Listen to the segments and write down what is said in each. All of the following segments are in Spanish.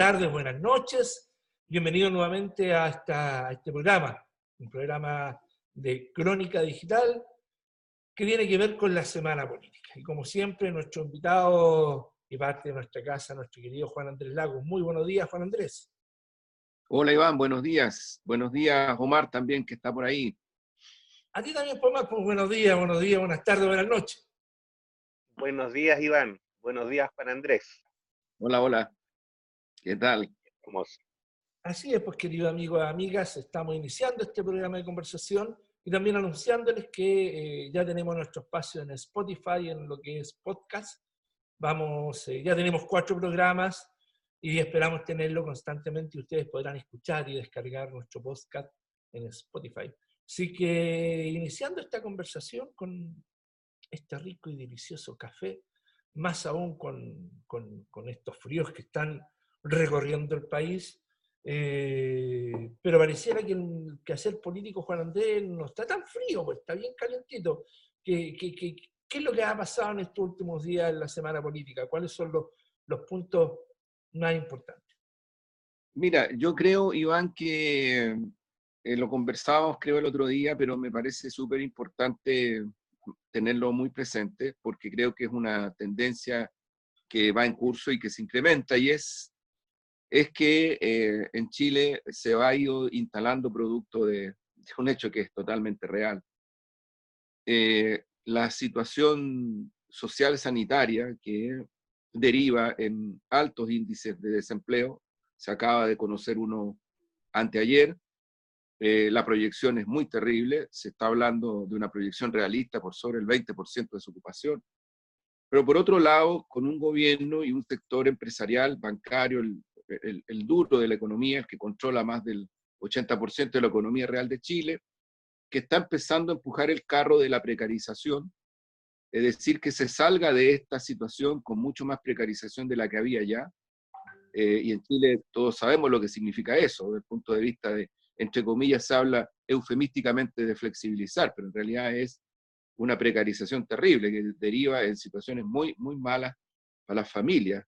tardes, buenas noches. Bienvenido nuevamente a, esta, este programa, un programa de crónica digital que tiene que ver con la semana política. Y como siempre, nuestro invitado y parte de nuestra casa, nuestro querido Juan Andrés Lagos. Muy buenos días, Juan Andrés. Hola Iván, buenos días. Buenos días Omar también, que está por ahí. A ti también, Omar, pues buenos días, buenos días, buenas tardes, buenas noches. Buenos días, Iván. Buenos días, Juan Andrés. Hola, hola. ¿Qué tal? ¿Cómo Así es, pues queridos amigos y amigas, estamos iniciando este programa de conversación y también anunciándoles que eh, ya tenemos nuestro espacio en Spotify, en lo que es podcast. Vamos, eh, ya tenemos cuatro programas y esperamos tenerlo constantemente y ustedes podrán escuchar y descargar nuestro podcast en Spotify. Así que iniciando esta conversación con este rico y delicioso café, más aún con, con, estos fríos que están recorriendo el país. Eh, pero pareciera que el quehacer político Juan Andrés no está tan frío, pues está bien calentito. ¿Qué, qué, qué, qué es lo que ha pasado en estos últimos días en la semana política? ¿Cuáles son los, los puntos más importantes? Mira, yo creo, Iván, que eh, lo conversábamos creo el otro día, pero me parece súper importante tenerlo muy presente porque creo que es una tendencia que va en curso y que se incrementa y es, es que eh, en Chile se va ido instalando producto de, un hecho que es totalmente real. Eh, la situación social sanitaria que deriva en altos índices de desempleo, se acaba de conocer uno anteayer, eh, la proyección es muy terrible, se está hablando de una proyección realista por sobre el 20% de su ocupación. Pero por otro lado, con un gobierno y un sector empresarial, bancario, el duro de la economía, el que controla más del 80% de la economía real de Chile, que está empezando a empujar el carro de la precarización, es decir, que se salga de esta situación con mucho más precarización de la que había ya. Eh, y en Chile todos sabemos lo que significa eso, desde el punto de vista de entre comillas, se habla eufemísticamente de flexibilizar, pero en realidad es una precarización terrible que deriva en situaciones muy, muy malas para las familias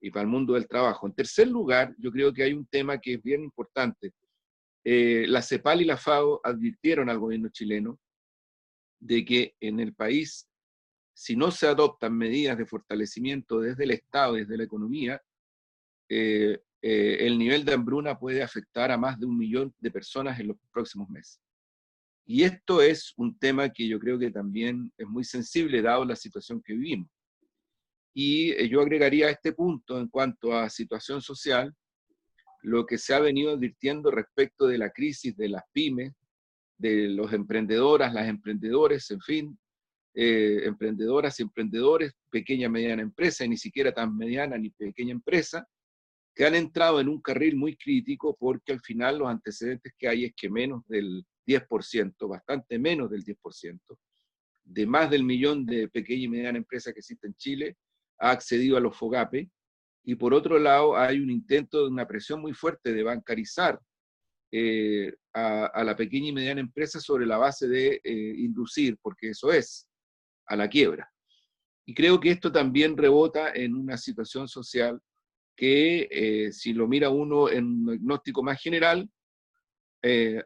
y para el mundo del trabajo. En tercer lugar, yo creo que hay un tema que es bien importante. Eh, la CEPAL y la FAO advirtieron al gobierno chileno de que en el país, si no se adoptan medidas de fortalecimiento desde el Estado, desde la economía, eh, eh, el nivel de hambruna puede afectar a más de un millón de personas en los próximos meses. Y esto es un tema que yo creo que también es muy sensible dado la situación que vivimos. Y eh, yo agregaría a este punto en cuanto a situación social, lo que se ha venido advirtiendo respecto de la crisis de las pymes, de los emprendedoras, las emprendedores, en fin, eh, emprendedoras y emprendedores, pequeña, mediana empresa, y ni siquiera tan mediana ni pequeña empresa, que han entrado en un carril muy crítico porque al final los antecedentes que hay es que menos del 10%, bastante menos del 10%, de más del millón de pequeñas y medianas empresas que existen en Chile, ha accedido a los FOGAPE, y por otro lado hay un intento de una presión muy fuerte de bancarizar eh, a, la pequeña y mediana empresa sobre la base de eh, inducir, porque eso es, a la quiebra. Y creo que esto también rebota en una situación social que eh, si lo mira uno en un diagnóstico más general,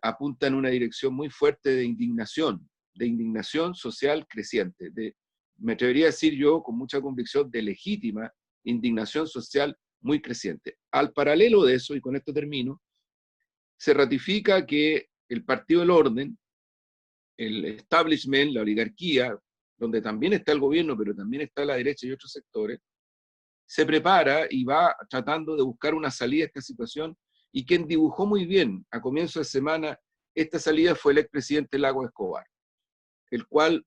apunta en una dirección muy fuerte de indignación, de indignación social creciente, de, me atrevería a decir yo con mucha convicción, de legítima indignación social muy creciente. Al paralelo de eso, y con esto termino, se ratifica que el Partido del Orden, el establishment, la oligarquía, donde también está el gobierno, pero también está la derecha y otros sectores, se prepara y va tratando de buscar una salida a esta situación y quien dibujó muy bien a comienzo de semana esta salida fue el expresidente Lago Escobar, el cual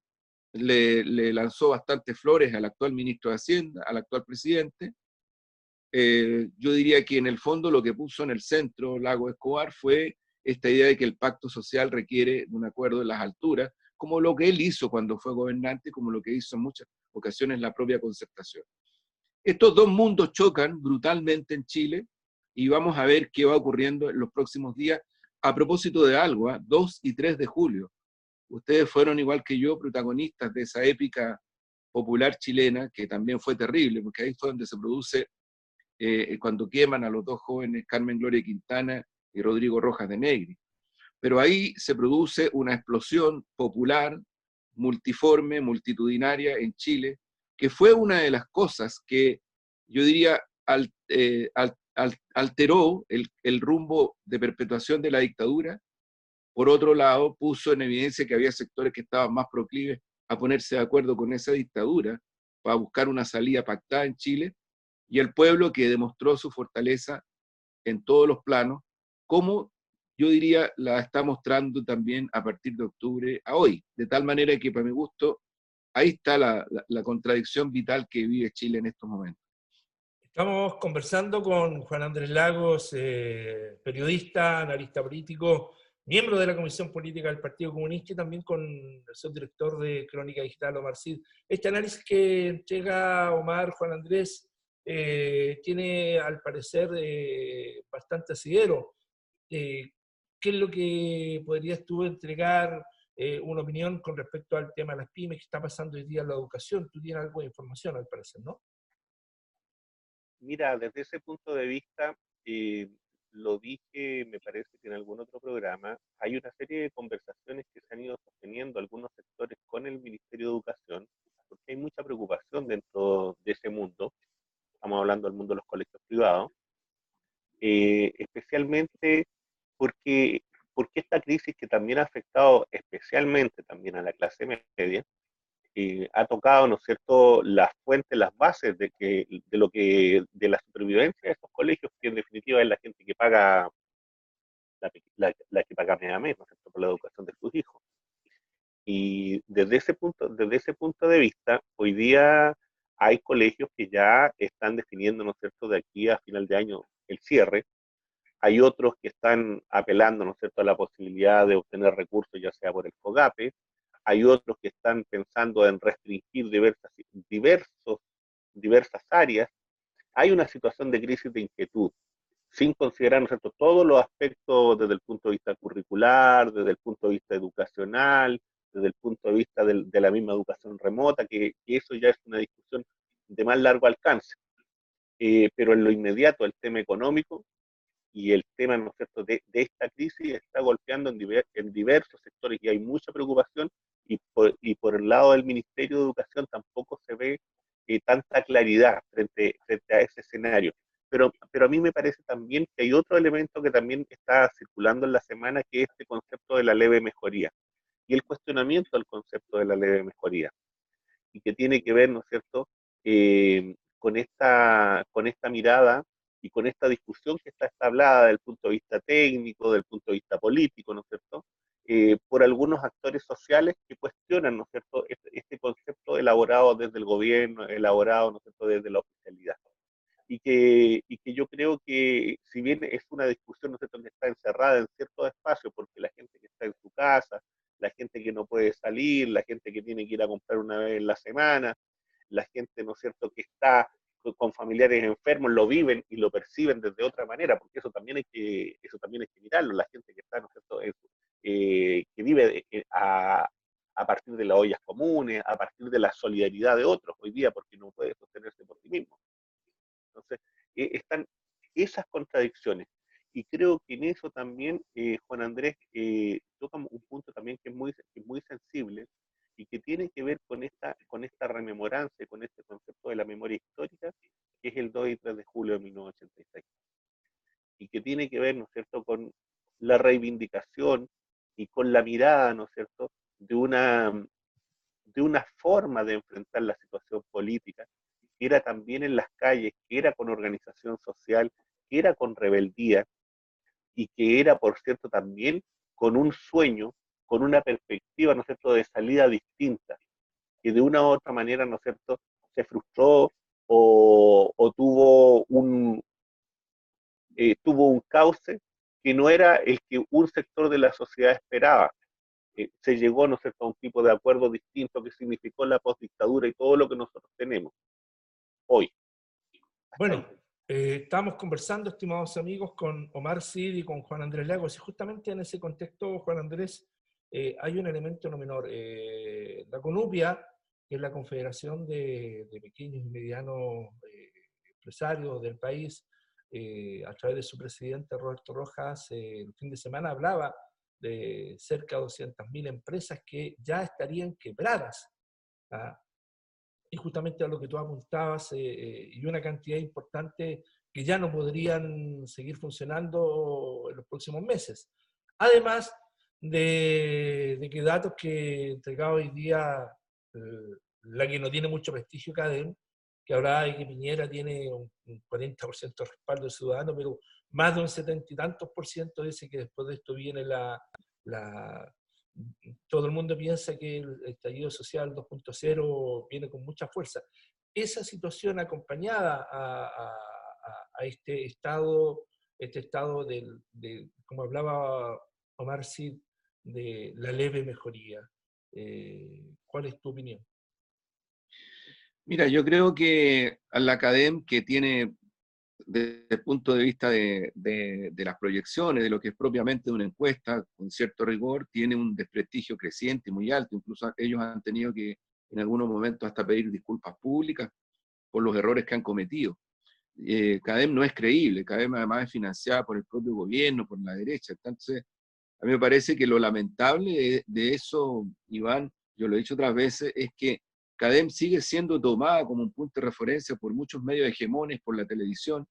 le, lanzó bastantes flores al actual ministro de Hacienda, al actual presidente. Eh, yo diría que en el fondo lo que puso en el centro Lago Escobar fue esta idea de que el pacto social requiere un acuerdo en las alturas, como lo que él hizo cuando fue gobernante, como lo que hizo en muchas ocasiones la propia concertación. Estos dos mundos chocan brutalmente en Chile y vamos a ver qué va ocurriendo en los próximos días. A propósito de algo, 2 ¿ah? y 3 de julio, ustedes fueron igual que yo protagonistas de esa épica popular chilena, que también fue terrible, porque ahí fue donde se produce eh, cuando queman a los dos jóvenes Carmen Gloria Quintana y Rodrigo Rojas de Negri. Pero ahí se produce una explosión popular, multiforme, multitudinaria en Chile, que fue una de las cosas que yo diría eh, alteró el, el rumbo de perpetuación de la dictadura. Por otro lado, puso en evidencia que había sectores que estaban más proclives a ponerse de acuerdo con esa dictadura para buscar una salida pactada en Chile, y el pueblo que demostró su fortaleza en todos los planos, como yo diría la está mostrando también a partir de octubre a hoy, de tal manera que para mi gusto ahí está la, contradicción vital que vive Chile en estos momentos. Estamos conversando con Juan Andrés Lagos, eh, periodista, analista político, miembro de la Comisión Política del Partido Comunista y también con el subdirector de Crónica Digital, Omar Cid. Este análisis que entrega Omar, Juan Andrés, eh, tiene al parecer eh, bastante asidero. Eh, ¿Qué es lo que podrías tú entregar una opinión con respecto al tema de las pymes que está pasando hoy día en la educación? Tú tienes algo de información al parecer, ¿no? Mira, desde ese punto de vista, lo dije, me parece que en algún otro programa, hay una serie de conversaciones que se han ido sosteniendo algunos sectores con el Ministerio de Educación, porque hay mucha preocupación dentro de ese mundo, estamos hablando del mundo de los colegios privados, eh, especialmente porque, porque esta crisis que también ha afectado especialmente también a la clase media, eh, ha tocado, ¿no es cierto?, las fuentes, las bases de, que, de lo que, de la supervivencia de estos colegios, que definitiva es la gente que paga, la, la, que paga mes a ¿no por la educación de sus hijos. Y desde ese punto, desde ese punto de vista, hoy día hay colegios que ya están definiendo, ¿no es cierto?, de aquí a final de año el cierre. Hay otros que están apelando, ¿no es cierto?, a la posibilidad de obtener recursos, ya sea por el FOGAPE, hay otros que están pensando en restringir diversas, diversos, diversas áreas, hay una situación de crisis de inquietud, sin considerar ¿no cierto? todos los aspectos desde el punto de vista curricular, desde el punto de vista educacional, desde el punto de vista de la misma educación remota, que, eso ya es una discusión de más largo alcance. Eh, pero en lo inmediato, el tema económico y el tema ¿no cierto? De, esta crisis está golpeando en, diversos sectores y hay mucha preocupación y por, el lado del Ministerio de Educación tampoco se ve eh, tanta claridad frente a ese escenario. Pero, pero a mí me parece también que hay otro elemento que también está circulando en la semana, que es este concepto de la leve mejoría y el cuestionamiento del concepto de la leve mejoría, y que tiene que ver, ¿no es cierto?, eh, con, esta, con esta mirada y con esta discusión que está establada desde el punto de vista técnico, del punto de vista político, ¿no es cierto?, eh, por algunos actores sociales que cuestionan, ¿no es cierto?, este, este, concepto elaborado desde el gobierno, elaborado, ¿no es cierto?, desde la. Y que, y que yo creo que si bien es una discusión, ¿no cierto?, que está encerrada en cierto espacio, porque la gente que está en su casa, la gente que no puede salir, la gente que tiene que ir a comprar una vez en la semana, la gente, ¿no es cierto?, que está con familiares enfermos lo viven y lo perciben desde otra manera, porque eso también hay que, eso también hay que mirarlo, la gente que está, ¿no es cierto?, eh, que vive eh, a, a, partir de las ollas comunes, a partir de la solidaridad de otros hoy día, porque no puede sostenerse por sí mismo. Entonces, eh, están esas contradicciones. Y creo que en eso también Juan Andrés toca un punto también que es muy, muy sensible y que tiene que ver con esta, con esta rememoranza, con este concepto de la memoria histórica, que es el 2 y 3 de julio de 1986. Y que tiene que ver, ¿no es cierto?, con la reivindicación y con la mirada, ¿no es cierto?, de una, de una forma de enfrentar la situación política, que era también en las calles, que era con organización social, que era con rebeldía y que era, por cierto, también con un sueño, con una perspectiva, ¿no es cierto?, de salida distinta, que de una u otra manera, ¿no es cierto?, se frustró o, tuvo un, eh, tuvo un cauce que no era el que un sector de la sociedad esperaba. Eh, se llegó, ¿no sé, a un tipo de acuerdo distinto que significó la postdictadura y todo lo que nosotros tenemos hoy. Bueno, eh, estamos conversando, estimados amigos, con Omar Cid y con Juan Andrés Lagos, y justamente en ese contexto, Juan Andrés, eh, hay un elemento no menor. la CONUPIA, que es la Confederación de, Pequeños y Medianos empresarios del país, eh, a través de su presidente Roberto Rojas, eh, el fin de semana hablaba de cerca de 200.000 empresas que ya estarían quebradas. ¿ah? Y justamente a lo que tú apuntabas, y una cantidad importante que ya no podrían seguir funcionando en los próximos meses. Además de, que datos que entregaba hoy día la que no tiene mucho prestigio CADEM, que hablaba de que Piñera tiene un, 40% de respaldo de ciudadanos, pero más de un 70 y tantos por ciento dice que después de esto viene la, todo el mundo piensa que el estallido social 2.0 viene con mucha fuerza. Esa situación acompañada a, este estado, este estado de, como hablaba Omar Sid, de la leve mejoría. Eh, ¿Cuál es tu opinión? Mira, yo creo que la academia que tiene desde el punto de vista de, las proyecciones, de lo que es propiamente una encuesta, con cierto rigor, tiene un desprestigio creciente muy alto. Incluso ellos han tenido que en algunos momentos hasta pedir disculpas públicas por los errores que han cometido. Eh, CADEM no es creíble, CADEM además es financiada por el propio gobierno, por la derecha. Entonces, a mí me parece que lo lamentable de, de eso, Iván, yo lo he dicho otras veces, es que CADEM sigue siendo tomada como un punto de referencia por muchos medios hegemones, por la televisión,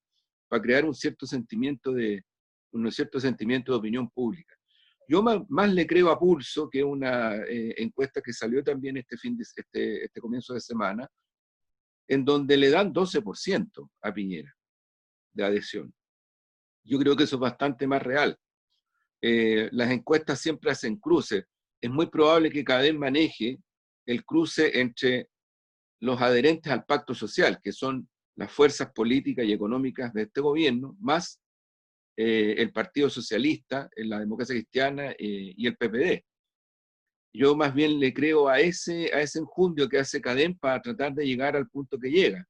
para crear un cierto sentimiento de, un cierto sentimiento de opinión pública. Yo más, le creo a Pulso, que es una eh, encuesta que salió también este, fin de, este, este comienzo de semana, en donde le dan 12% a Piñera de adhesión. Yo creo que eso es bastante más real. Eh, las encuestas siempre hacen cruces. Es muy probable que CADEM maneje el cruce entre los adherentes al pacto social, que son las fuerzas políticas y económicas de este gobierno, más eh, el Partido Socialista, la democracia cristiana eh, y el PPD. Yo más bien le creo a ese, a ese enjundio que hace Cadem para tratar de llegar al punto que llega.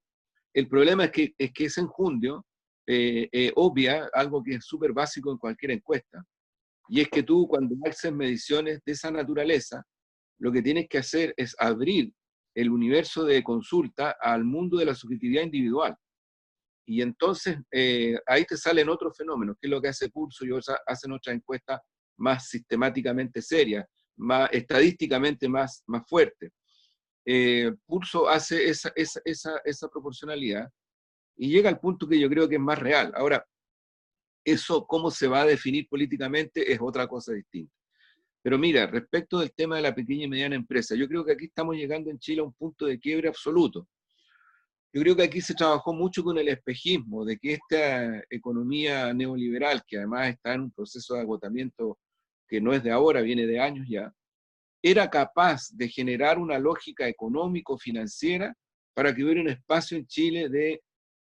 El problema es que, es que ese enjundio eh, obvia algo que es súper básico en cualquier encuesta, y es que tú cuando haces mediciones de esa naturaleza, lo que tienes que hacer es abrir el universo de consulta al mundo de la subjetividad individual. Y entonces eh, ahí te salen otros fenómenos, que es lo que hace Pulso y hacen otras encuestas más sistemáticamente serias, más estadísticamente más, más fuertes. Eh, Pulso hace esa, esa, esa, esa proporcionalidad y llega al punto que yo creo que es más real. Ahora, eso cómo se va a definir políticamente es otra cosa distinta. Pero mira, respecto del tema de la pequeña y mediana empresa, yo creo que aquí estamos llegando en Chile a un punto de quiebre absoluto. Yo creo que aquí se trabajó mucho con el espejismo de que esta economía neoliberal, que además está en un proceso de agotamiento que no es de ahora, viene de años ya, era capaz de generar una lógica económico-financiera para que hubiera un espacio en Chile de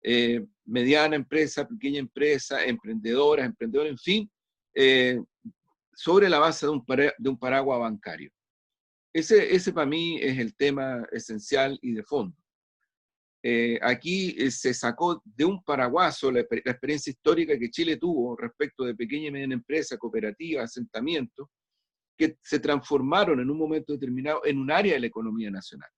eh, mediana empresa, pequeña empresa, emprendedoras, emprendedores, en fin, eh, sobre la base de un, de un paraguas bancario. Ese, ese para mí es el tema esencial y de fondo. Eh, aquí eh, se sacó de un paraguaso la, experiencia histórica que Chile tuvo respecto de pequeña y mediana empresa, cooperativa, asentamientos, que se transformaron en un momento determinado en un área de la economía nacional.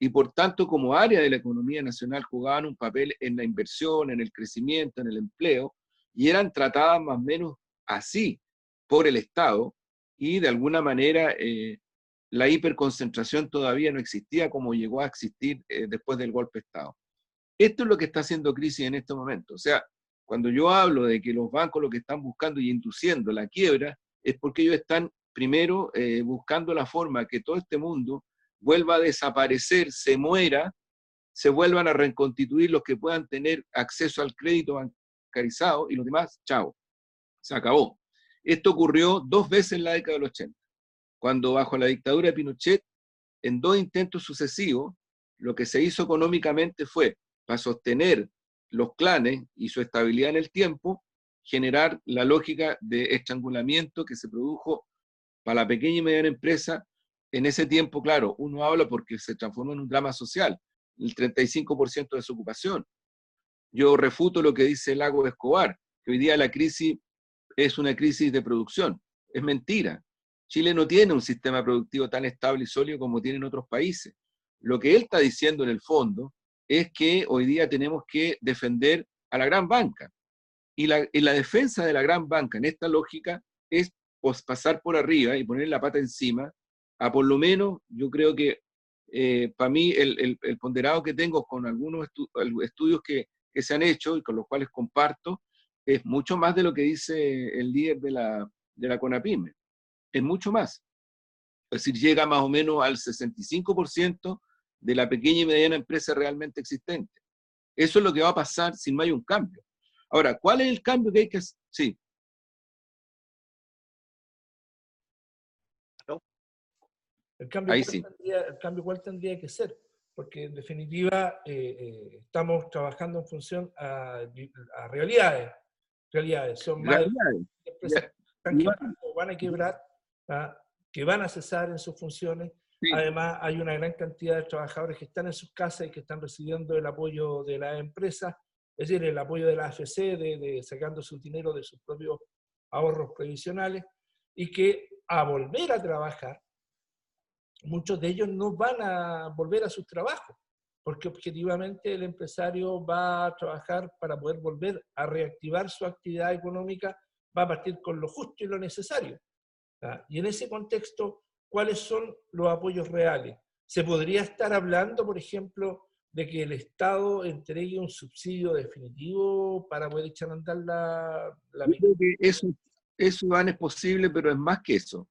Y por tanto, como área de la economía nacional, jugaban un papel en la inversión, en el crecimiento, en el empleo, y eran tratadas más o menos así, por el Estado y de alguna manera eh, la hiperconcentración todavía no existía como llegó a existir eh, después del golpe de Estado. Esto es lo que está haciendo crisis en este momento. O sea, cuando yo hablo de que los bancos lo que están buscando y induciendo la quiebra, es porque ellos están primero eh, buscando la forma que todo este mundo vuelva a desaparecer, se muera, se vuelvan a reconstituir los que puedan tener acceso al crédito bancarizado y los demás, chao, se acabó. Esto ocurrió dos veces en la década del 80, cuando bajo la dictadura de Pinochet, en dos intentos sucesivos, lo que se hizo económicamente fue, para sostener los clanes y su estabilidad en el tiempo, generar la lógica de estrangulamiento que se produjo para la pequeña y mediana empresa. En ese tiempo, claro, uno habla porque se transformó en un drama social, el 35% de desocupación. Yo refuto lo que dice Lago Escobar, que hoy día la crisis es una crisis de producción. Es mentira. Chile no tiene un sistema productivo tan estable y sólido como tienen otros países. Lo que él está diciendo en el fondo es que hoy día tenemos que defender a la gran banca. Y la, la defensa de la gran banca en esta lógica es pasar por arriba y poner la pata encima a por lo menos, yo creo que eh, para mí el, el, ponderado que tengo con algunos estudios que, que, se han hecho y con los cuales comparto, es mucho más de lo que dice el líder de la, de la CONAPYME. Es mucho más. Es decir, llega más o menos al 65% de la pequeña y mediana empresa realmente existente. Eso es lo que va a pasar si no hay un cambio. Ahora, ¿cuál es el cambio que hay que hacer? Sí. El cambio, Ahí sí. tendría, el cambio cuál tendría que ser, porque en definitiva eh, eh, estamos trabajando en función a, realidades. Realidades. Son más empresas que van a quebrar, ¿ah? que van a cesar en sus funciones Además, hay una gran cantidad de trabajadores que están en sus casas y que están recibiendo el apoyo de la empresa, es decir, el apoyo de la AFC, de, sacando su dinero de sus propios ahorros previsionales, y que a volver a trabajar, muchos de ellos no van a volver a sus trabajos, porque objetivamente el empresario va a trabajar para poder volver a reactivar su actividad económica, va a partir con lo justo y lo necesario. Y en ese contexto, cuáles son los apoyos reales. ¿Se podría estar hablando, por ejemplo, de que el Estado entregue un subsidio definitivo para poder echar a andar la, la Yo creo que eso, eso es posible, pero es más que eso.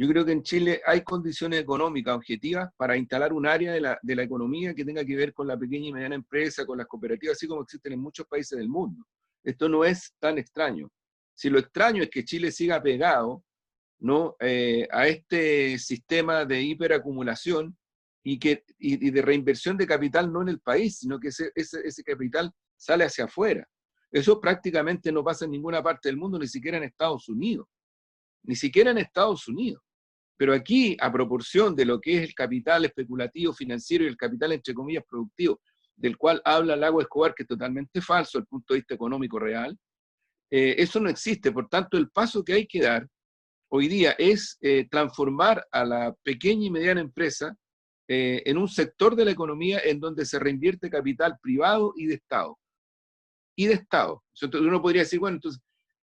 Yo creo que en Chile hay condiciones económicas objetivas para instalar un área de la, de la economía que tenga que ver con la pequeña y mediana empresa, con las cooperativas, así como existen en muchos países del mundo. Esto no es tan extraño. Si lo extraño es que Chile siga pegado ¿no? Eh, a este sistema de hiperacumulación y, que, y, de reinversión de capital no en el país, sino que ese, ese, ese, capital sale hacia afuera. Eso prácticamente no pasa en ninguna parte del mundo, ni siquiera en Estados Unidos. Ni siquiera en Estados Unidos. Pero aquí, a proporción de lo que es el capital especulativo financiero y el capital, entre comillas, productivo, del cual habla Lago Escobar, que es totalmente falso desde el punto de vista económico real, eh, eso no existe. Por tanto, el paso que hay que dar hoy día es eh, transformar a la pequeña y mediana empresa eh, en un sector de la economía en donde se reinvierte capital privado y de Estado. Y de Estado. Entonces uno podría decir, bueno, entonces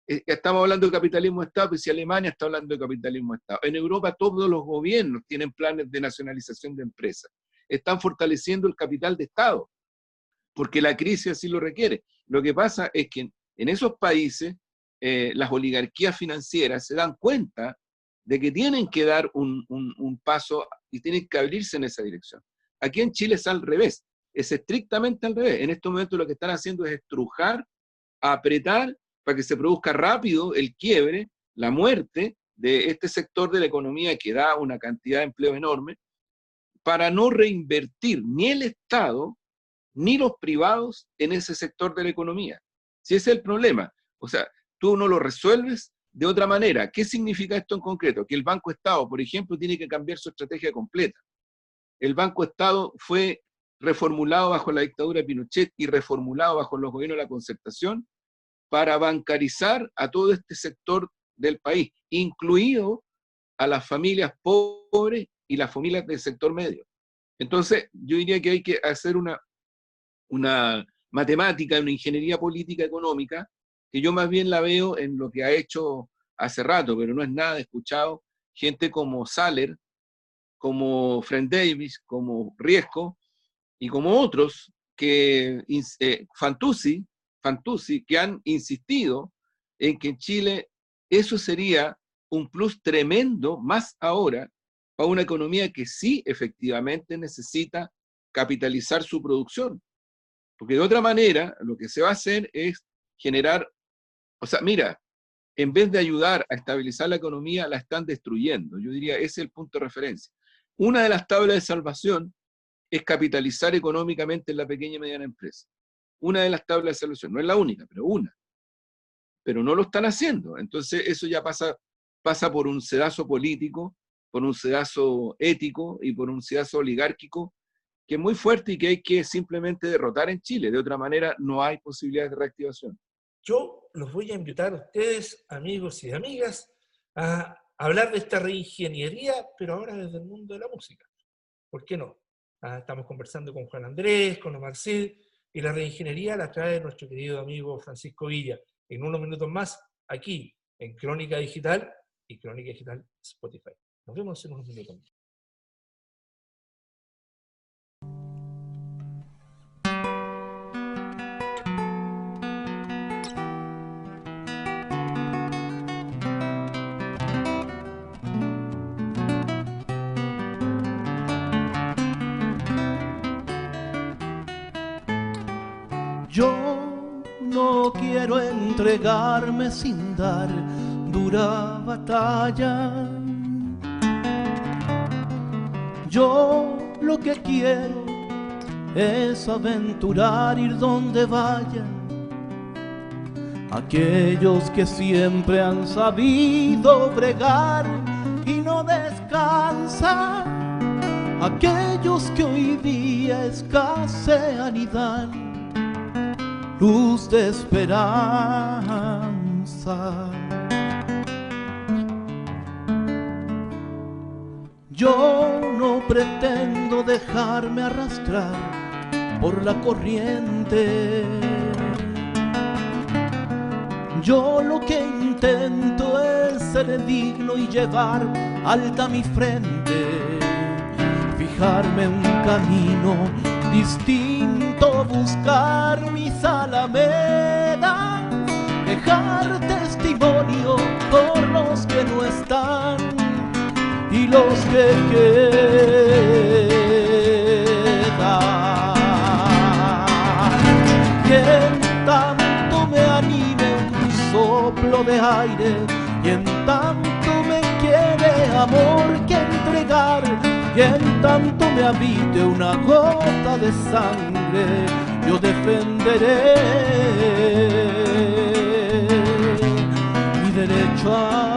estamos hablando de capitalismo de Estado, pues si Alemania está hablando de capitalismo de Estado. En Europa todos los gobiernos tienen planes de nacionalización de empresas. Están fortaleciendo el capital de Estado, porque la crisis así lo requiere. Lo que pasa es que en esos países eh, las oligarquías financieras se dan cuenta de que tienen que dar un, paso y tienen que abrirse en esa dirección. Aquí en Chile es al revés, es estrictamente al revés. En estos momentos lo que están haciendo es estrujar, apretar para que se produzca rápido el quiebre, la muerte de este sector de la economía que da una cantidad de empleo enorme, para no reinvertir ni el Estado ni los privados en ese sector de la economía. Si ese es el problema. O sea, tú no lo resuelves de otra manera. ¿Qué significa esto en concreto? Que el Banco Estado, por ejemplo, tiene que cambiar su estrategia completa. El Banco Estado fue reformulado bajo la dictadura de Pinochet y reformulado bajo los gobiernos de la concertación para bancarizar a todo este sector del país, incluido a las familias pobres y las familias del sector medio. Entonces, yo diría que hay que hacer una, una matemática, una ingeniería política económica que yo más bien la veo en lo que ha hecho hace rato, pero no es nada escuchado, gente como Saller, como Fred Davis, como Riesco y como otros que eh, Fantuzzi, Fantuzzi, que han insistido en que en Chile eso sería un plus tremendo, más ahora, para una economía que sí efectivamente necesita capitalizar su producción. Porque de otra manera, lo que se va a hacer es generar o sea, mira, en vez de ayudar a estabilizar la economía, la están destruyendo. Yo diría, ese es el punto de referencia. Una de las tablas de salvación es capitalizar económicamente en la pequeña y mediana empresa. Una de las tablas de salvación, no es la única, pero una. Pero no lo están haciendo. Entonces eso ya pasa, pasa por un sedazo político, por un sedazo ético y por un sedazo oligárquico que es muy fuerte y que hay que simplemente derrotar en Chile. De otra manera, no hay posibilidades de reactivación yo los voy a invitar a ustedes, amigos y amigas, a hablar de esta reingeniería, pero ahora desde el mundo de la música. ¿Por qué no? Ah, estamos conversando con Juan Andrés, con Omar Cid, y la reingeniería la trae nuestro querido amigo Francisco Villa. En unos minutos más, aquí, en Crónica Digital y Crónica Digital Spotify. Nos vemos en unos minutos. Yo no quiero entregarme sin dar dura batalla. Yo lo que quiero es aventurar, ir donde vaya. Aquellos que siempre han sabido bregar y no descansan. Aquellos que hoy día escasean y dan luz de esperanza. Yo no pretendo dejarme arrastrar por la corriente. Yo lo que intento es ser digno y llevar alta mi frente, fijarme un camino distinto, buscar mis alamedas, dejar testimonio por los que no están y los que quedan. Quien tanto me anime un soplo de aire, quien tanto me quiere amor tanto me habite una gota de sangre, yo defenderé mi derecho a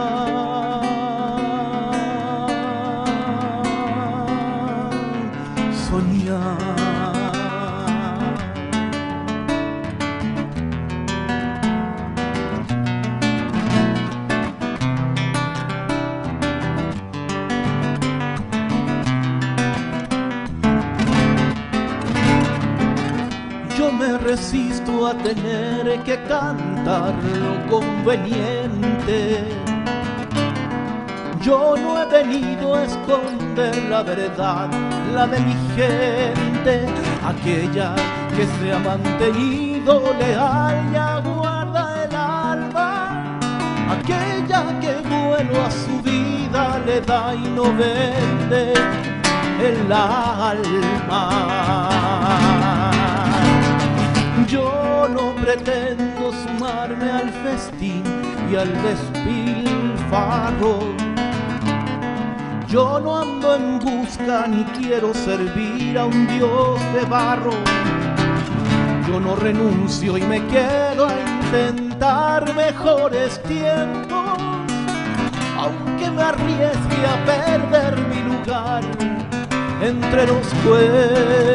a tener que cantar lo conveniente. Yo no he venido a esconder la verdad, la de mi gente, aquella que se ha mantenido leal y aguarda el alma, aquella que vuelo a su vida le da y no vende el alma. Yo no pretendo sumarme al festín y al despilfarro. Yo no ando en busca ni quiero servir a un dios de barro. Yo no renuncio y me quedo a intentar mejores tiempos, aunque me arriesgue a perder mi lugar entre los cuerdos.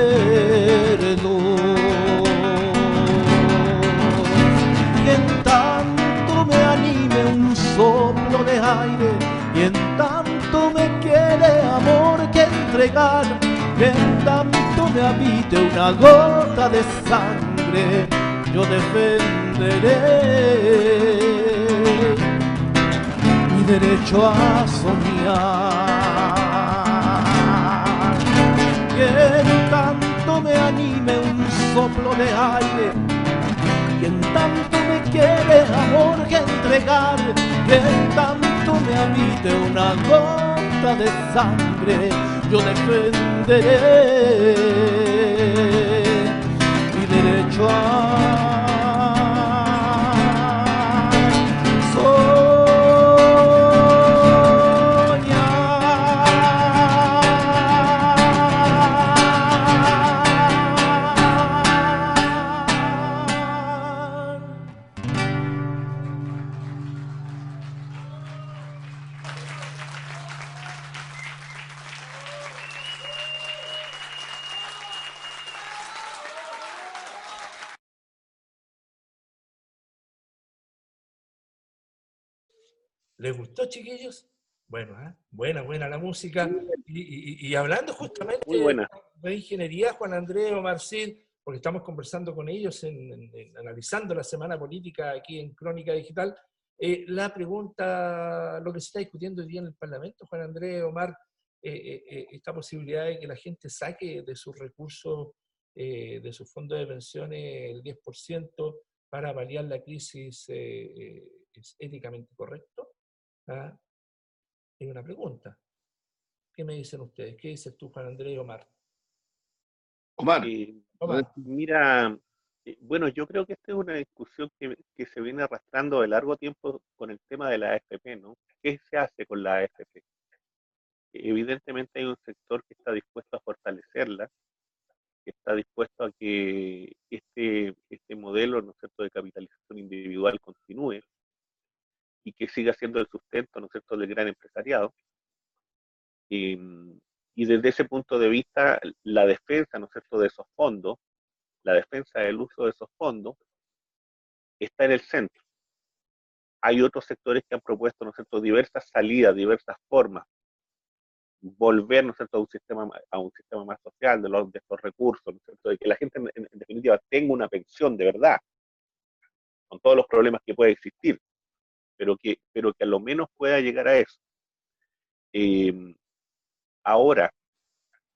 Soplo de aire, y en tanto me quede amor que entregar, en tanto me habite una gota de sangre, yo defenderé mi derecho a soñar. Y en tanto me anime un soplo de aire, y en tanto me quede amor que entregar, y en tanto me habite una gota de sangre, yo defenderé mi derecho a ¿Les gustó, chiquillos? Bueno, ¿eh? buena, buena la música. Y, y, hablando justamente de ingeniería, Juan Andrés Omar porque estamos conversando con ellos, en, analizando la semana política aquí en Crónica Digital, eh, la pregunta, lo que se está discutiendo hoy día en el Parlamento, Juan Andrés Omar, eh, eh, esta posibilidad de que la gente saque de sus recursos, de su fondo de pensiones, el 10% para paliar la crisis, ¿es éticamente correcto? ¿Ah? Es una pregunta. ¿Qué me dicen ustedes? ¿Qué dices tú, Juan Andrés Omar? Omar. Mira, bueno, yo creo que esta es una discusión que, que, se viene arrastrando de largo tiempo con el tema de la AFP, ¿no? ¿Qué se hace con la AFP? Evidentemente hay un sector que está dispuesto a fortalecerla, que está dispuesto a que este, este modelo, ¿no es cierto?, de capitalización individual continúe y que siga siendo el sustento, ¿no es cierto?, del gran empresariado. Em, y desde ese punto de vista, la defensa, ¿no es cierto?, de esos fondos, la defensa del uso de esos fondos, está en el centro. Hay otros sectores que han propuesto, ¿no es cierto?, diversas salidas, diversas formas volver a un sistema a un sistema más social de, los, de estos recursos, de que la gente en, definitiva tenga una pensión de verdad, con todos los problemas que puede existir, pero que, pero que a lo menos pueda llegar a eso. Em, ahora,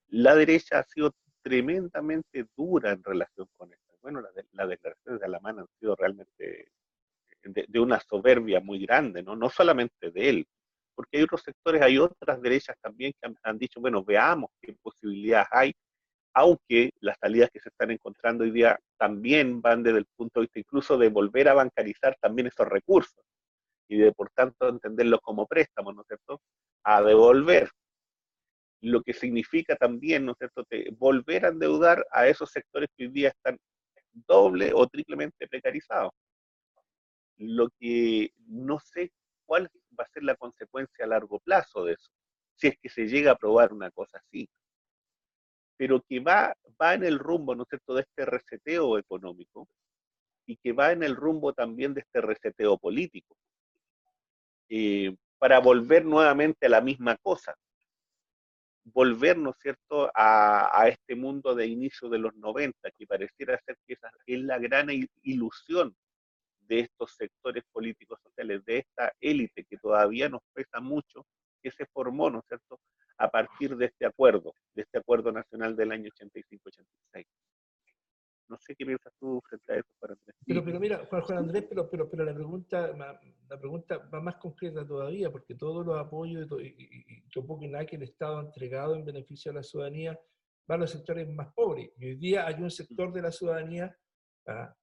la derecha ha sido tremendamente dura en relación con esto. Bueno, las la declaraciones de Alamán han sido realmente de, una soberbia muy grande, ¿no? no solamente de él, porque hay otros sectores, hay otras derechas también que han, dicho, bueno, veamos qué posibilidades hay, aunque las salidas que se están encontrando hoy día también van desde el punto de vista incluso de volver a bancarizar también esos recursos y de por tanto entenderlos como préstamos, ¿no es cierto?, a devolver. Lo que significa también, ¿no es cierto?, volver a endeudar a esos sectores que hoy día están doble o triplemente precarizados. Lo que no sé cuál va a ser la consecuencia a largo plazo de eso, si es que se llega a probar una cosa así. Pero que va, va en el rumbo, ¿no es cierto?, de este reseteo económico y que va en el rumbo también de este reseteo político, eh, para volver nuevamente a la misma cosa, volver, ¿no es cierto?, a, a, este mundo de inicio de los 90, que pareciera ser que esa es la gran ilusión de estos sectores políticos sociales, de esta élite que todavía nos pesa mucho, que se formó, ¿no es cierto?, a partir de este acuerdo, de este acuerdo nacional del año 85-86. No sé qué piensas tú frente a eso, Juan Andrés. Pero, pero mira, Juan, Andrés, pero, pero, pero la, pregunta, la pregunta va más concreta todavía, porque todos los apoyos y, y, y poco y nada que el Estado ha entregado en beneficio a la ciudadanía van a los sectores más pobres. Y hoy día hay un sector de la ciudadanía ¿ah?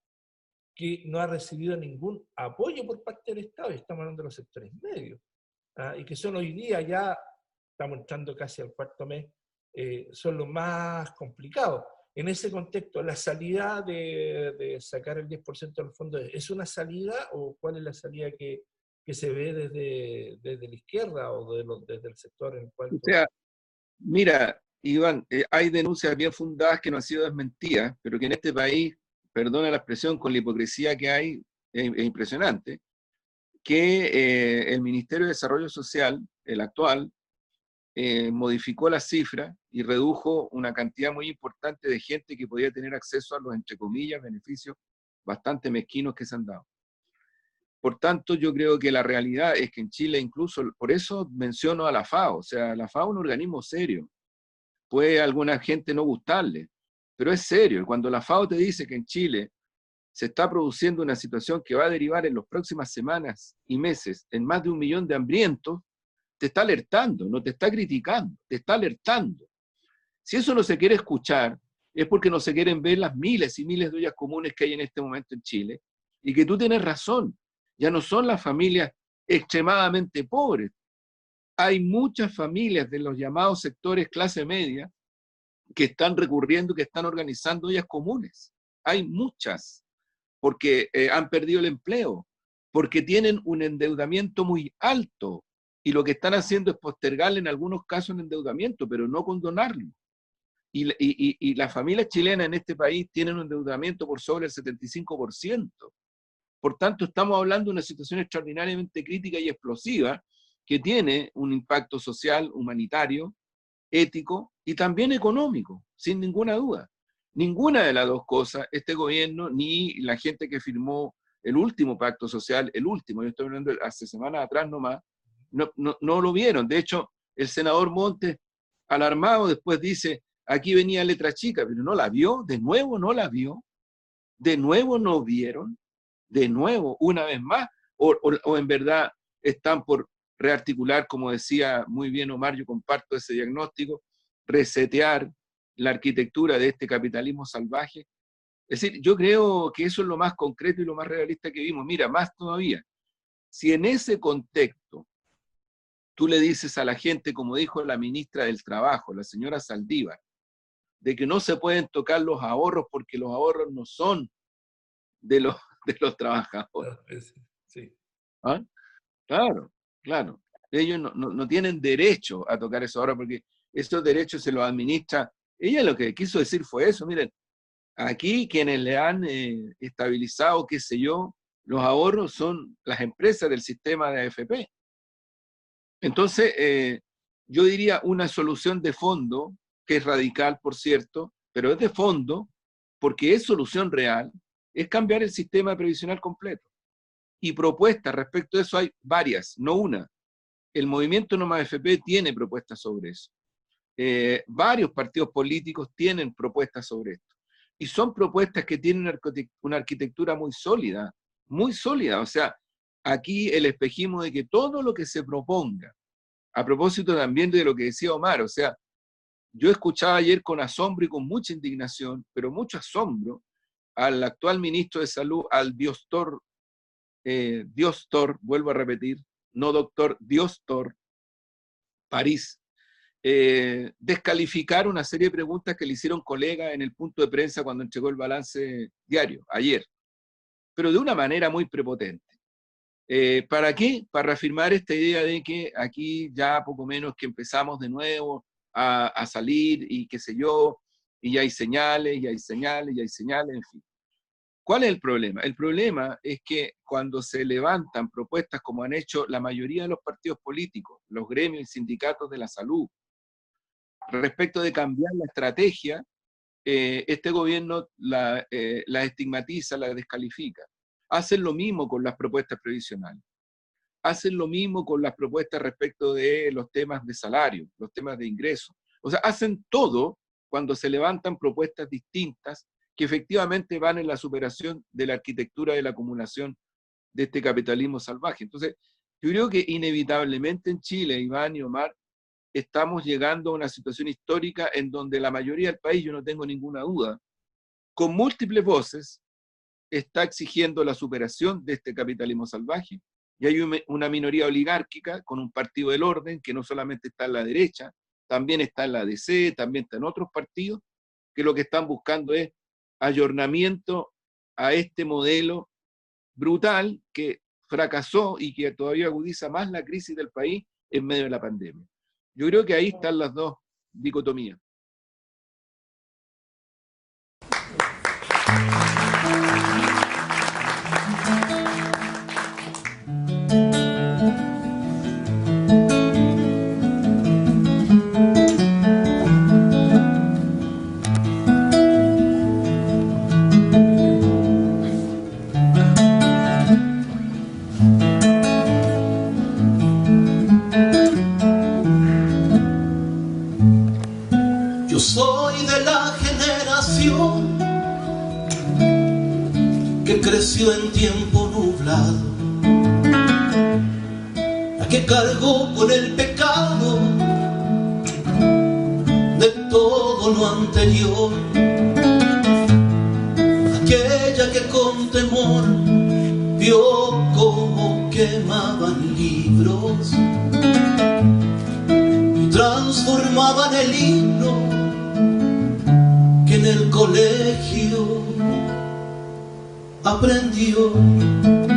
que no ha recibido ningún apoyo por parte del Estado, y estamos hablando de los sectores medios, ¿ah? y que son hoy día ya, estamos entrando casi al cuarto mes, eh, son los más complicados. En ese contexto, ¿la salida de, sacar el 10% del fondo es una salida o cuál es la salida que, que se ve desde, desde, la izquierda o desde el sector en el cual... O sea, mira, Iván, eh, hay denuncias bien fundadas que no han sido desmentidas, pero que en este país perdona la expresión, con la hipocresía que hay, es, impresionante, que eh, el Ministerio de Desarrollo Social, el actual, eh, modificó la cifra y redujo una cantidad muy importante de gente que podía tener acceso a los, entre comillas, beneficios bastante mezquinos que se han dado. Por tanto, yo creo que la realidad es que en Chile incluso, por eso menciono a la FAO, o sea, la FAO es un organismo serio. Puede alguna gente no gustarle, pero es serio, cuando la FAO te dice que en Chile se está produciendo una situación que va a derivar en las próximas semanas y meses en más de un millón de hambrientos, te está alertando, no te está criticando, te está alertando. Si eso no se quiere escuchar, es porque no se quieren ver las miles y miles de ollas comunes que hay en este momento en Chile, y que tú tienes razón, ya no son las familias extremadamente pobres. Hay muchas familias de los llamados sectores clase media que están recurriendo, que están organizando ollas comunes. Hay muchas, porque eh, han perdido el empleo, porque tienen un endeudamiento muy alto y lo que están haciendo es postergarle en algunos casos el endeudamiento, pero no condonarlo. Y, y, y las familias chilenas en este país tienen un endeudamiento por sobre el 75%. Por tanto, estamos hablando de una situación extraordinariamente crítica y explosiva que tiene un impacto social, humanitario, ético y también económico, sin ninguna duda. Ninguna de las dos cosas, este gobierno ni la gente que firmó el último pacto social, el último, yo estoy hablando hace semanas atrás nomás, no, no, lo vieron. De hecho, el senador Montes, alarmado, después dice, aquí venía letra chica, pero no la vio, de nuevo no la vio, de nuevo no vieron, de nuevo, una vez más, o, o en verdad están por rearticular, como decía muy bien Omar, yo comparto ese diagnóstico, resetear la arquitectura de este capitalismo salvaje. Es decir, yo creo que eso es lo más concreto y lo más realista que vimos. Mira, más todavía, si en ese contexto tú le dices a la gente, como dijo la ministra del Trabajo, la señora Saldívar, de que no se pueden tocar los ahorros porque los ahorros no son de los, de los trabajadores. Sí. ¿Ah? Claro, claro. Ellos no, no, tienen derecho a tocar esos ahorros porque esos derechos se los administra. Ella lo que quiso decir fue eso, miren, aquí quienes le han eh, estabilizado, qué sé yo, los ahorros son las empresas del sistema de AFP. Entonces, eh, yo diría una solución de fondo, que es radical, por cierto, pero es de fondo, porque es solución real, es cambiar el sistema previsional completo. Y propuestas respecto a eso hay varias, no una. El movimiento No FP tiene propuestas sobre eso. Eh, varios partidos políticos tienen propuestas sobre esto. Y son propuestas que tienen una arquitectura muy sólida, muy sólida. O sea, aquí el espejismo de que todo lo que se proponga, a propósito también de lo que decía Omar, o sea, yo escuchaba ayer con asombro y con mucha indignación, pero mucho asombro, al actual ministro de Salud, al Diostor, eh, Diostor, vuelvo a repetir, no doctor, Diostor, París, eh, descalificar una serie de preguntas que le hicieron colegas en el punto de prensa cuando entregó el balance diario, ayer, pero de una manera muy prepotente. Eh, ¿Para qué? Para reafirmar esta idea de que aquí ya poco menos que empezamos de nuevo a, salir y qué sé yo, y ya hay señales, y hay señales, y hay señales, en fin. ¿Cuál es el problema? El problema es que cuando se levantan propuestas como han hecho la mayoría de los partidos políticos, los gremios y sindicatos de la salud, respecto de cambiar la estrategia, eh, este gobierno la, eh, la estigmatiza, la descalifica. Hacen lo mismo con las propuestas previsionales. Hacen lo mismo con las propuestas respecto de los temas de salario, los temas de ingreso. O sea, hacen todo cuando se levantan propuestas distintas que efectivamente van en la superación de la arquitectura de la acumulación de este capitalismo salvaje. Entonces, yo creo que inevitablemente en Chile, Iván y Omar, estamos llegando a una situación histórica en donde la mayoría del país, yo no tengo ninguna duda, con múltiples voces, está exigiendo la superación de este capitalismo salvaje y hay una minoría oligárquica con un partido del orden que no solamente está en la derecha, también está en la DC, también está en otros partidos, que lo que están buscando es ayornamiento a este modelo brutal que fracasó y que todavía agudiza más la crisis del país en medio de la pandemia. Yo creo que ahí están las dos dicotomías. En tiempo nublado, la que cargó con el pecado de todo lo anterior, aquella que con temor vio cómo quemaban libros y transformaban el himno que en el colegio aprendió.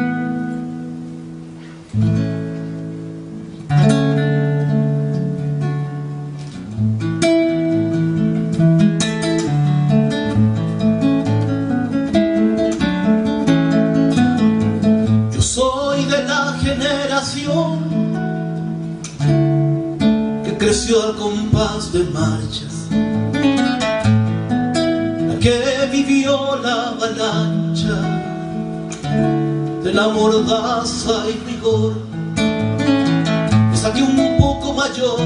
La mordaza y rigor, esa que un poco mayor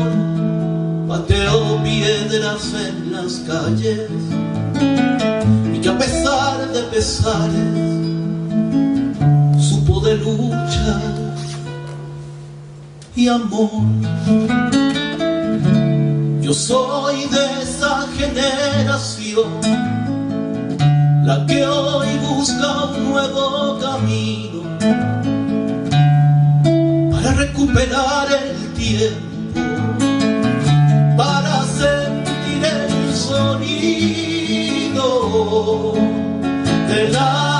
pateó piedras en las calles y que a pesar de pesares supo de lucha y amor. Yo soy de esa generación, la que hoy busca un nuevo camino para recuperar el tiempo, para sentir el sonido del agua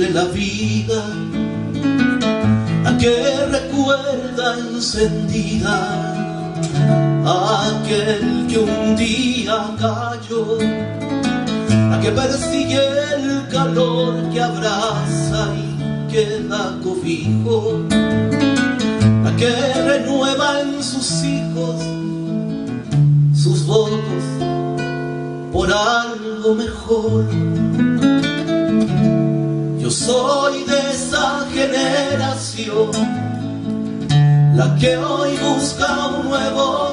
posible la vida, la que recuerda encendida aquel que un día cayó, la que persigue el calor que abraza y que da cobijo, la que renueva en sus hijos sus votos por algo mejor. Soy de esa generación la que hoy busca un nuevo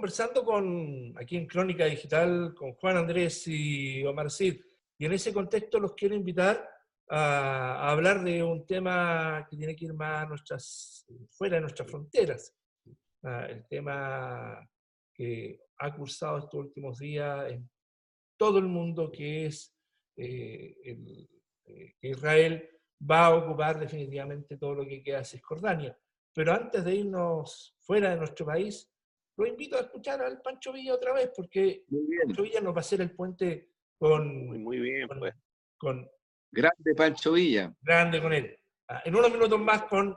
conversando con, aquí en Crónica Digital con Juan Andrés y Omar Cid. Y en ese contexto los quiero invitar a, a hablar de un tema que tiene que ir más a nuestras, fuera de nuestras fronteras. Ah, el tema que ha cursado estos últimos días en todo el mundo, que es eh, el, eh, que Israel va a ocupar definitivamente todo lo que queda de Cisjordania. Pero antes de irnos fuera de nuestro país, lo invito a escuchar al Pancho Villa otra vez, porque. Pancho Villa nos va a hacer el puente con, Muy, muy bien, con, pues. con- Grande Pancho Villa. grande con él. Ah, En unos minutos más con,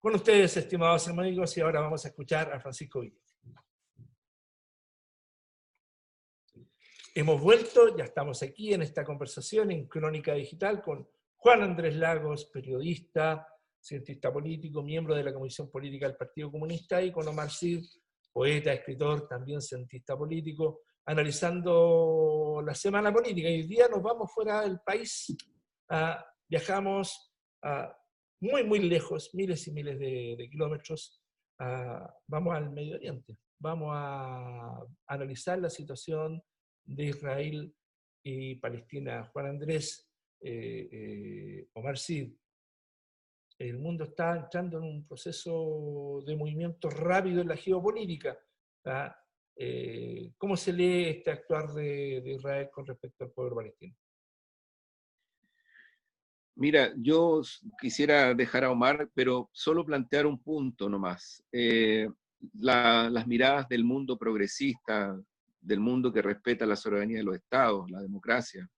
con ustedes, estimados hermanos, y ahora vamos a escuchar a Francisco Villa. Hemos vuelto, ya estamos aquí en esta conversación en Crónica Digital con Juan Andrés Lagos, periodista, cientista político, miembro de la Comisión Política del Partido Comunista, y con Omar Cid, poeta, escritor, también cientista político, analizando la semana política. Y hoy día nos vamos fuera del país, viajamos muy, muy lejos, miles y miles de, kilómetros, vamos al Medio Oriente, vamos a analizar la situación de Israel y Palestina. Juan Andrés, eh, eh, Omar Cid, el mundo está entrando en un proceso de movimiento rápido en la geopolítica. ¿ah? Eh, ¿Cómo se lee este actuar de, Israel con respecto al pueblo palestino? Mira, yo quisiera dejar a Omar, pero solo plantear un punto nomás. Eh, las miradas del mundo progresista, del mundo que respeta la soberanía de los estados, la democracia,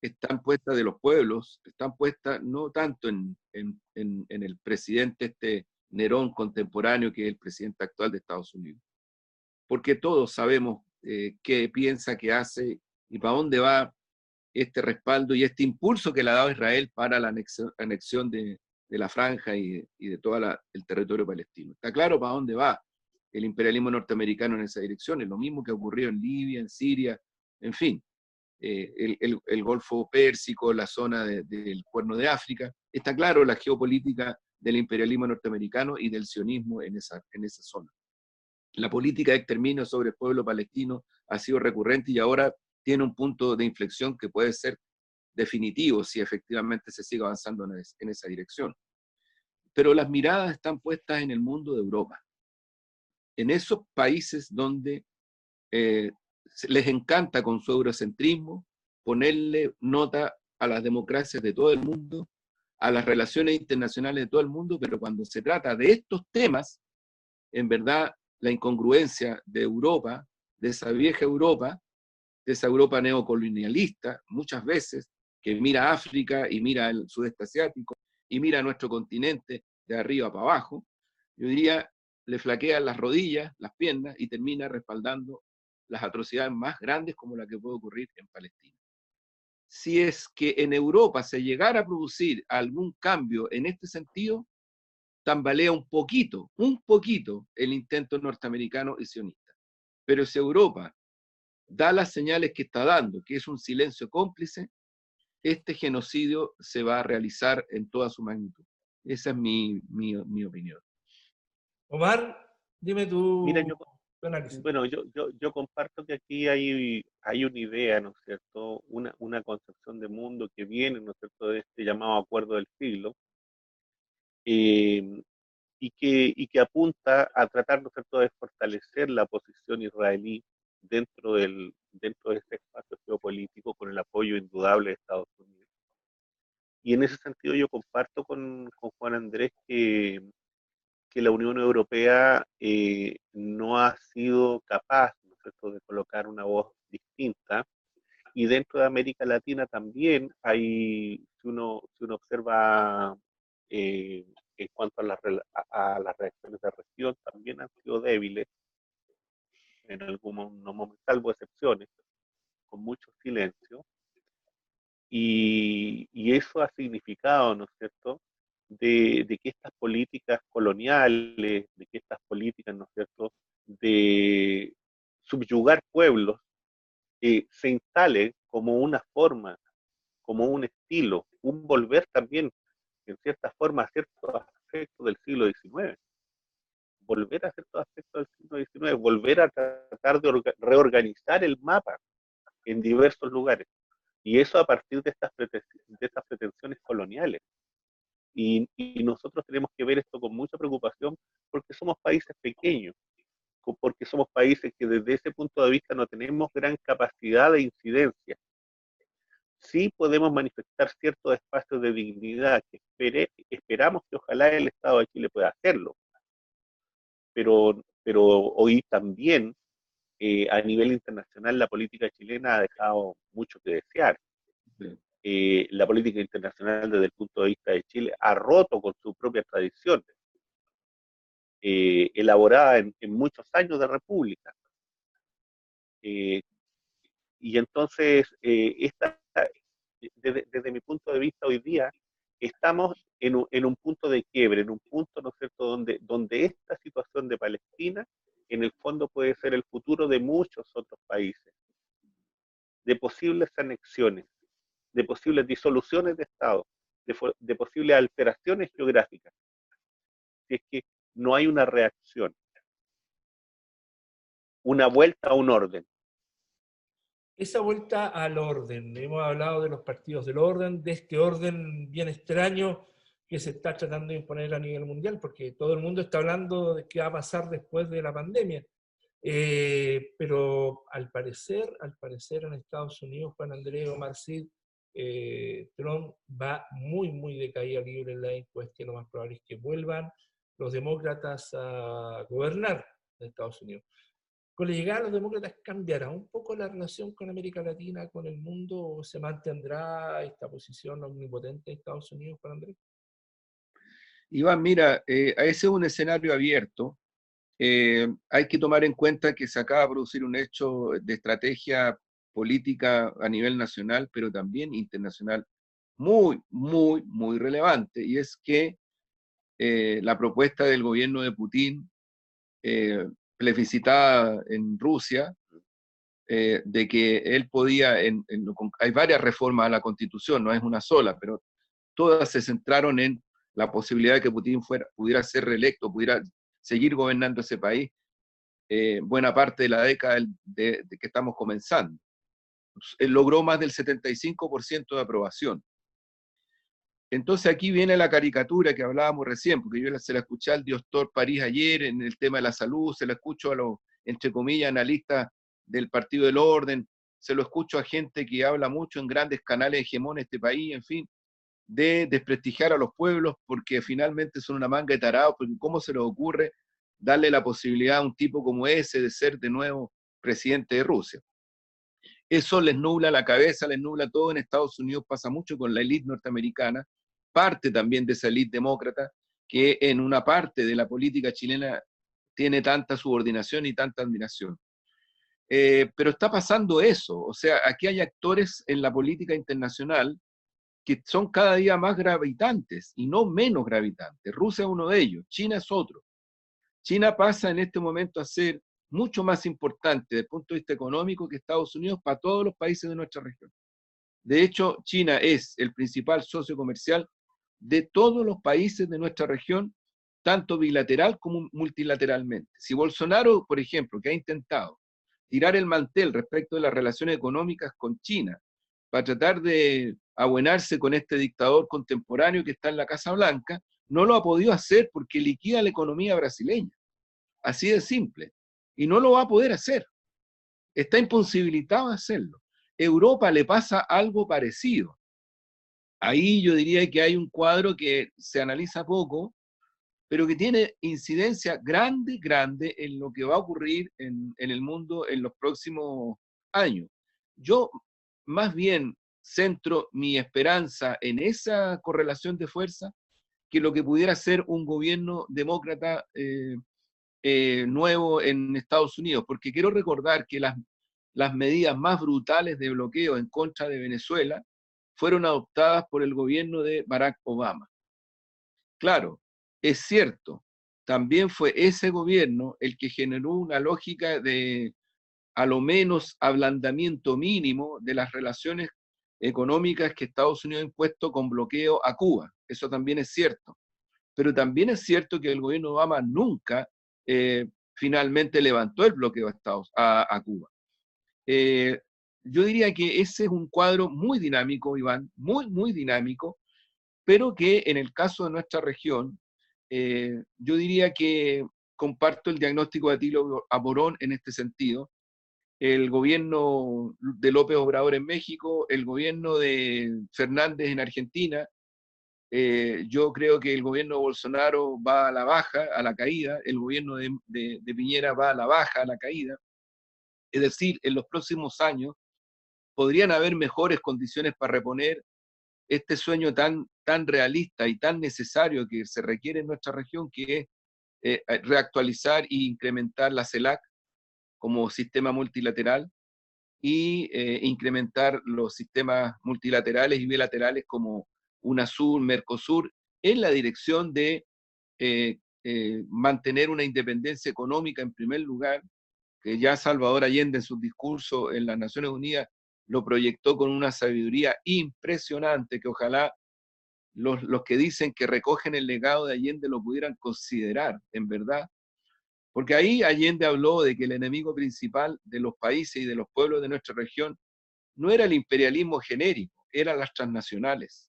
están puestas de los pueblos, están puestas no tanto en, el presidente este Nerón contemporáneo que es el presidente actual de Estados Unidos. Porque todos sabemos eh, qué piensa, qué hace y para dónde va este respaldo y este impulso que le ha dado Israel para la anexión, de, la franja y, de todo el territorio palestino. Está claro para dónde va el imperialismo norteamericano en esa dirección, es lo mismo que ocurrió en Libia, en Siria, en fin. Eh, el, Golfo Pérsico, la zona del Cuerno de África. Está claro la geopolítica del imperialismo norteamericano y del sionismo en esa, en esa zona. La política de exterminio sobre el pueblo palestino ha sido recurrente y ahora tiene un punto de inflexión que puede ser definitivo si efectivamente se sigue avanzando en, esa dirección. Pero las miradas están puestas en el mundo de Europa, en esos países donde eh, les encanta con su eurocentrismo ponerle nota a las democracias de todo el mundo, a las relaciones internacionales de todo el mundo, pero cuando se trata de estos temas, en verdad la incongruencia de Europa, de esa vieja Europa, de esa Europa neocolonialista, muchas veces, que mira África y mira el sudeste asiático y mira nuestro continente de arriba para abajo, yo diría, le flaquean las rodillas, las piernas y termina respaldando las atrocidades más grandes como la que puede ocurrir en Palestina. Si es que en Europa se llegara a producir algún cambio en este sentido, tambalea un poquito, un poquito el intento norteamericano y sionista. Pero si Europa da las señales que está dando, que es un silencio cómplice, este genocidio se va a realizar en toda su magnitud. Esa es mi, mi, opinión. Omar, dime tú. Mira, yo, bueno, yo, yo, yo, comparto que aquí hay, hay una idea, ¿no es cierto? Una, una concepción de mundo que viene, ¿no es cierto?, de este llamado acuerdo del siglo, eh, y, que, y que apunta a tratar, ¿no es cierto?, de fortalecer la posición israelí dentro, del, dentro de este espacio geopolítico con el apoyo indudable de Estados Unidos. Y en ese sentido yo comparto con, con Juan Andrés que que la Unión Europea eh, no ha sido capaz de colocar una voz distinta. Y dentro de América Latina también hay, si uno, si uno observa eh, en cuanto a, a, las reacciones de región, también han sido débiles, en algún momento, salvo excepciones, con mucho silencio. Y, y, eso ha significado, ¿no es cierto?, de, que estas políticas coloniales, de que estas políticas, ¿no es cierto?, de subyugar pueblos, eh, se instalen como una forma, como un estilo, un volver también, en cierta forma, a ciertos aspectos del siglo XIX. Volver a ciertos aspectos del siglo XIX, volver a tratar de reorganizar el mapa en diversos lugares. Y eso a partir de de estas pretensiones coloniales. Y, nosotros tenemos que ver esto con mucha preocupación porque somos países pequeños, porque somos países que desde ese punto de vista no tenemos gran capacidad de incidencia. Sí podemos manifestar ciertos espacios de dignidad que esperamos que ojalá el Estado de Chile pueda hacerlo. Pero, pero hoy también eh, a nivel internacional la política chilena ha dejado mucho que desear. Eh, la política internacional desde el punto de vista de Chile ha roto con su propia tradición, eh, elaborada en, muchos años de república. Eh, y entonces, esta, desde, mi punto de vista hoy día, estamos en un, en un, punto de quiebre, en un punto, ¿no es cierto?, donde, donde esta situación de Palestina, en el fondo puede ser el futuro de muchos otros países, de posibles anexiones, de posibles disoluciones de Estado, de, posibles alteraciones geográficas, si es que no hay una reacción, una vuelta a un orden. Esa vuelta al orden, hemos hablado de los partidos del orden, de este orden bien extraño que se está tratando de imponer a nivel mundial, porque todo el mundo está hablando de qué va a pasar después de la pandemia. Eh, pero al parecer, al parecer en Estados Unidos, Juan Andrés Omar eh, Trump va muy, muy de caída libre en la encuesta y lo más probable es que vuelvan los demócratas a gobernar en Estados Unidos. Con la llegada de los demócratas, ¿cambiará un poco la relación con América Latina, con el mundo, o se mantendrá esta posición omnipotente de Estados Unidos, Juan Andrés? Iván, mira, eh, ese es un escenario abierto. Eh, hay que tomar en cuenta que se acaba de producir un hecho de estrategia política a nivel nacional, pero también internacional, muy, muy, muy relevante, y es que eh, la propuesta del gobierno de Putin, eh, plebiscitada en Rusia, de que él podía, hay varias reformas a la constitución, no es una sola, pero todas se centraron en la posibilidad de que Putin fuera, pudiera ser reelecto, pudiera seguir gobernando ese país eh, buena parte de la década de, que estamos comenzando. Él logró más del 75% de aprobación. Entonces aquí viene la caricatura que hablábamos recién, porque yo se la escuché al Diostor París ayer en el tema de la salud, se la escucho a los, entre comillas, analistas del Partido del Orden, se lo escucho a gente que habla mucho en grandes canales hegemónicos de este país, en fin de desprestigiar a los pueblos porque finalmente son una manga de tarados, porque cómo se les ocurre darle la posibilidad a un tipo como ese de ser de nuevo presidente de Rusia. Eso les nubla la cabeza, les nubla todo. En Estados Unidos pasa mucho con la élite norteamericana, parte también de esa élite demócrata, que en una parte de la política chilena tiene tanta subordinación y tanta admiración. Eh, pero está pasando eso, o sea, aquí hay actores en la política internacional que son cada día más gravitantes y no menos gravitantes. Rusia es uno de ellos, China es otro. China pasa en este momento a ser mucho más importante desde el punto de vista económico que Estados Unidos para todos los países de nuestra región. De hecho, China es el principal socio comercial de todos los países de nuestra región, tanto bilateral como multilateralmente. Si Bolsonaro, por ejemplo, que ha intentado tirar el mantel respecto de las relaciones económicas con China para tratar de abuenarse con este dictador contemporáneo que está en la Casa Blanca, no lo ha podido hacer porque liquida la economía brasileña. Así de simple. Y no lo va a poder hacer. Está imposibilitado de hacerlo. Europa le pasa algo parecido. Ahí yo diría que hay un cuadro que se analiza poco, pero que tiene incidencia grande, grande en lo que va a ocurrir en, en el mundo en los próximos años. Yo más bien centro mi esperanza en esa correlación de fuerza que lo que pudiera ser un gobierno demócrata eh, eh, nuevo en Estados Unidos, porque quiero recordar que las, las medidas más brutales de bloqueo en contra de Venezuela fueron adoptadas por el gobierno de Barack Obama. Claro, es cierto, también fue ese gobierno el que generó una lógica de a lo menos ablandamiento mínimo de las relaciones económicas que Estados Unidos ha impuesto con bloqueo a Cuba. Eso también es cierto. Pero también es cierto que el gobierno de Obama nunca eh, finalmente levantó el bloqueo a, Estados, a, Cuba. Eh, yo diría que ese es un cuadro muy dinámico, Iván, muy, muy dinámico, pero que en el caso de nuestra región, eh, yo diría que comparto el diagnóstico de Atilio Aborón en este sentido, el gobierno de López Obrador en México, el gobierno de Fernández en Argentina. Eh, yo creo que el gobierno de Bolsonaro va a la baja, a la caída, el gobierno de, de, Piñera va a la baja, a la caída. Es decir, en los próximos años podrían haber mejores condiciones para reponer este sueño tan, tan realista y tan necesario que se requiere en nuestra región, que es eh, reactualizar e incrementar la CELAC, como sistema multilateral y eh, incrementar los sistemas multilaterales y bilaterales como UNASUR, Mercosur, en la dirección de eh, eh, mantener una independencia económica en primer lugar, que ya Salvador Allende en su discurso en las Naciones Unidas lo proyectó con una sabiduría impresionante que ojalá los, los que dicen que recogen el legado de Allende lo pudieran considerar, en verdad, porque ahí Allende habló de que el enemigo principal de los países y de los pueblos de nuestra región no era el imperialismo genérico, eran las transnacionales.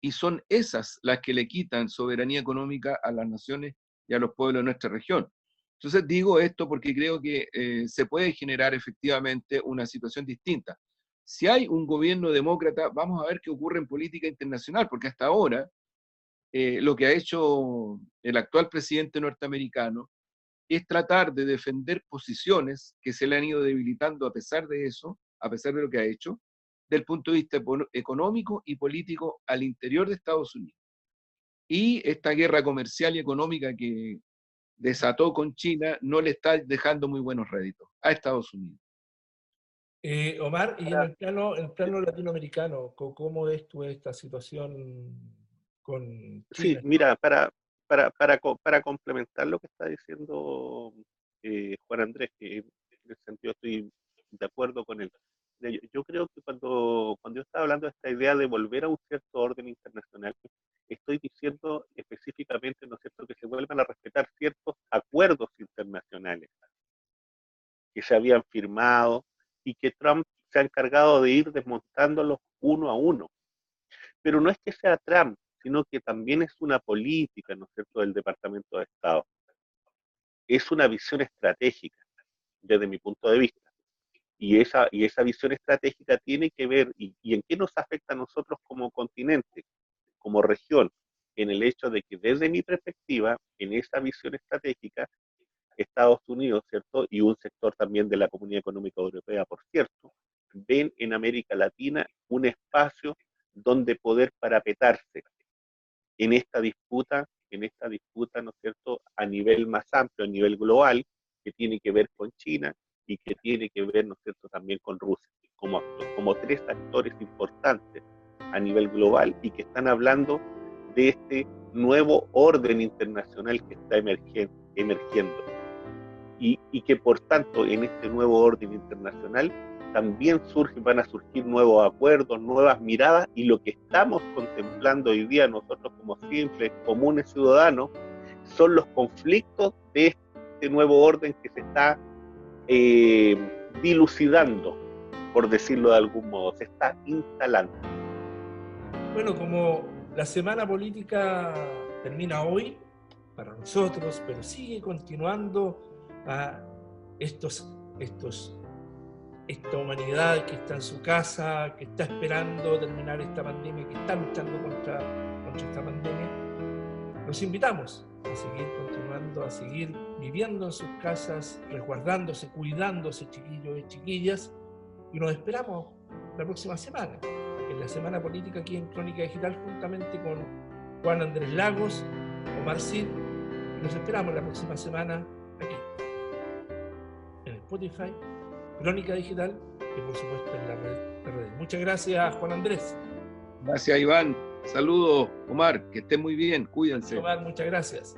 Y son esas las que le quitan soberanía económica a las naciones y a los pueblos de nuestra región. Entonces digo esto porque creo que eh, se puede generar efectivamente una situación distinta. Si hay un gobierno demócrata, vamos a ver qué ocurre en política internacional, porque hasta ahora eh, lo que ha hecho el actual presidente norteamericano es tratar de defender posiciones que se le han ido debilitando a pesar de eso, a pesar de lo que ha hecho, del punto de vista económico y político al interior de Estados Unidos. Y esta guerra comercial y económica que desató con China no le está dejando muy buenos réditos a Estados Unidos. Eh, Omar, y en el plano, el plano latinoamericano, ¿cómo ves tú esta situación con Sí, mira, para, para, para, para complementar lo que está diciendo eh, Juan Andrés, que en ese sentido estoy de acuerdo con él. Yo creo que cuando, cuando yo estaba hablando de esta idea de volver a un cierto orden internacional, estoy diciendo específicamente, ¿no es cierto?, que se vuelvan a respetar ciertos acuerdos internacionales que se habían firmado y que Trump se ha encargado de ir desmontándolos uno a uno. Pero no es que sea Trump, sino que también es una política, ¿no es cierto?, del Departamento de Estado. Es una visión estratégica, desde mi punto de vista. Y esa, y esa visión estratégica tiene que ver, y, en qué nos afecta a nosotros como continente, como región, en el hecho de que desde mi perspectiva, en esa visión estratégica, Estados Unidos, ¿cierto? Y un sector también de la Comunidad Económica Europea, por cierto, ven en América Latina un espacio donde poder parapetarse en esta disputa, en esta disputa, ¿no es cierto?, a nivel más amplio, a nivel global, que tiene que ver con China, y que tiene que ver, ¿no es cierto?, también con Rusia, como, como tres actores importantes a nivel global y que están hablando de este nuevo orden internacional que está emergiendo. Y, y, que por tanto en este nuevo orden internacional también surgen, van a surgir nuevos acuerdos, nuevas miradas y lo que estamos contemplando hoy día nosotros como simples, comunes ciudadanos, son los conflictos de este nuevo orden que se está eh, dilucidando, por decirlo de algún modo, se está instalando. Bueno, como la semana política termina hoy para nosotros, pero sigue continuando a estos, estos, esta humanidad que está en su casa, que está esperando terminar esta pandemia, que está luchando contra, contra esta pandemia, los invitamos a seguir continuando, a seguir viviendo en sus casas, resguardándose, cuidándose, chiquillos y chiquillas. Y nos esperamos la próxima semana, en la Semana Política aquí en Crónica Digital, juntamente con Juan Andrés Lagos, Omar Cid. Nos esperamos la próxima semana aquí, en Spotify, Crónica Digital y por supuesto en la red de redes. Muchas gracias, Juan Andrés. Gracias, Iván. Saludos, Omar, que esté muy bien, cuídense. Omar, muchas gracias.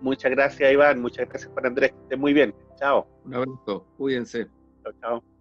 Muchas gracias, Iván. Muchas gracias, Juan Andrés. Que esté muy bien. Chao. Un abrazo, cuídense. Chao, chao.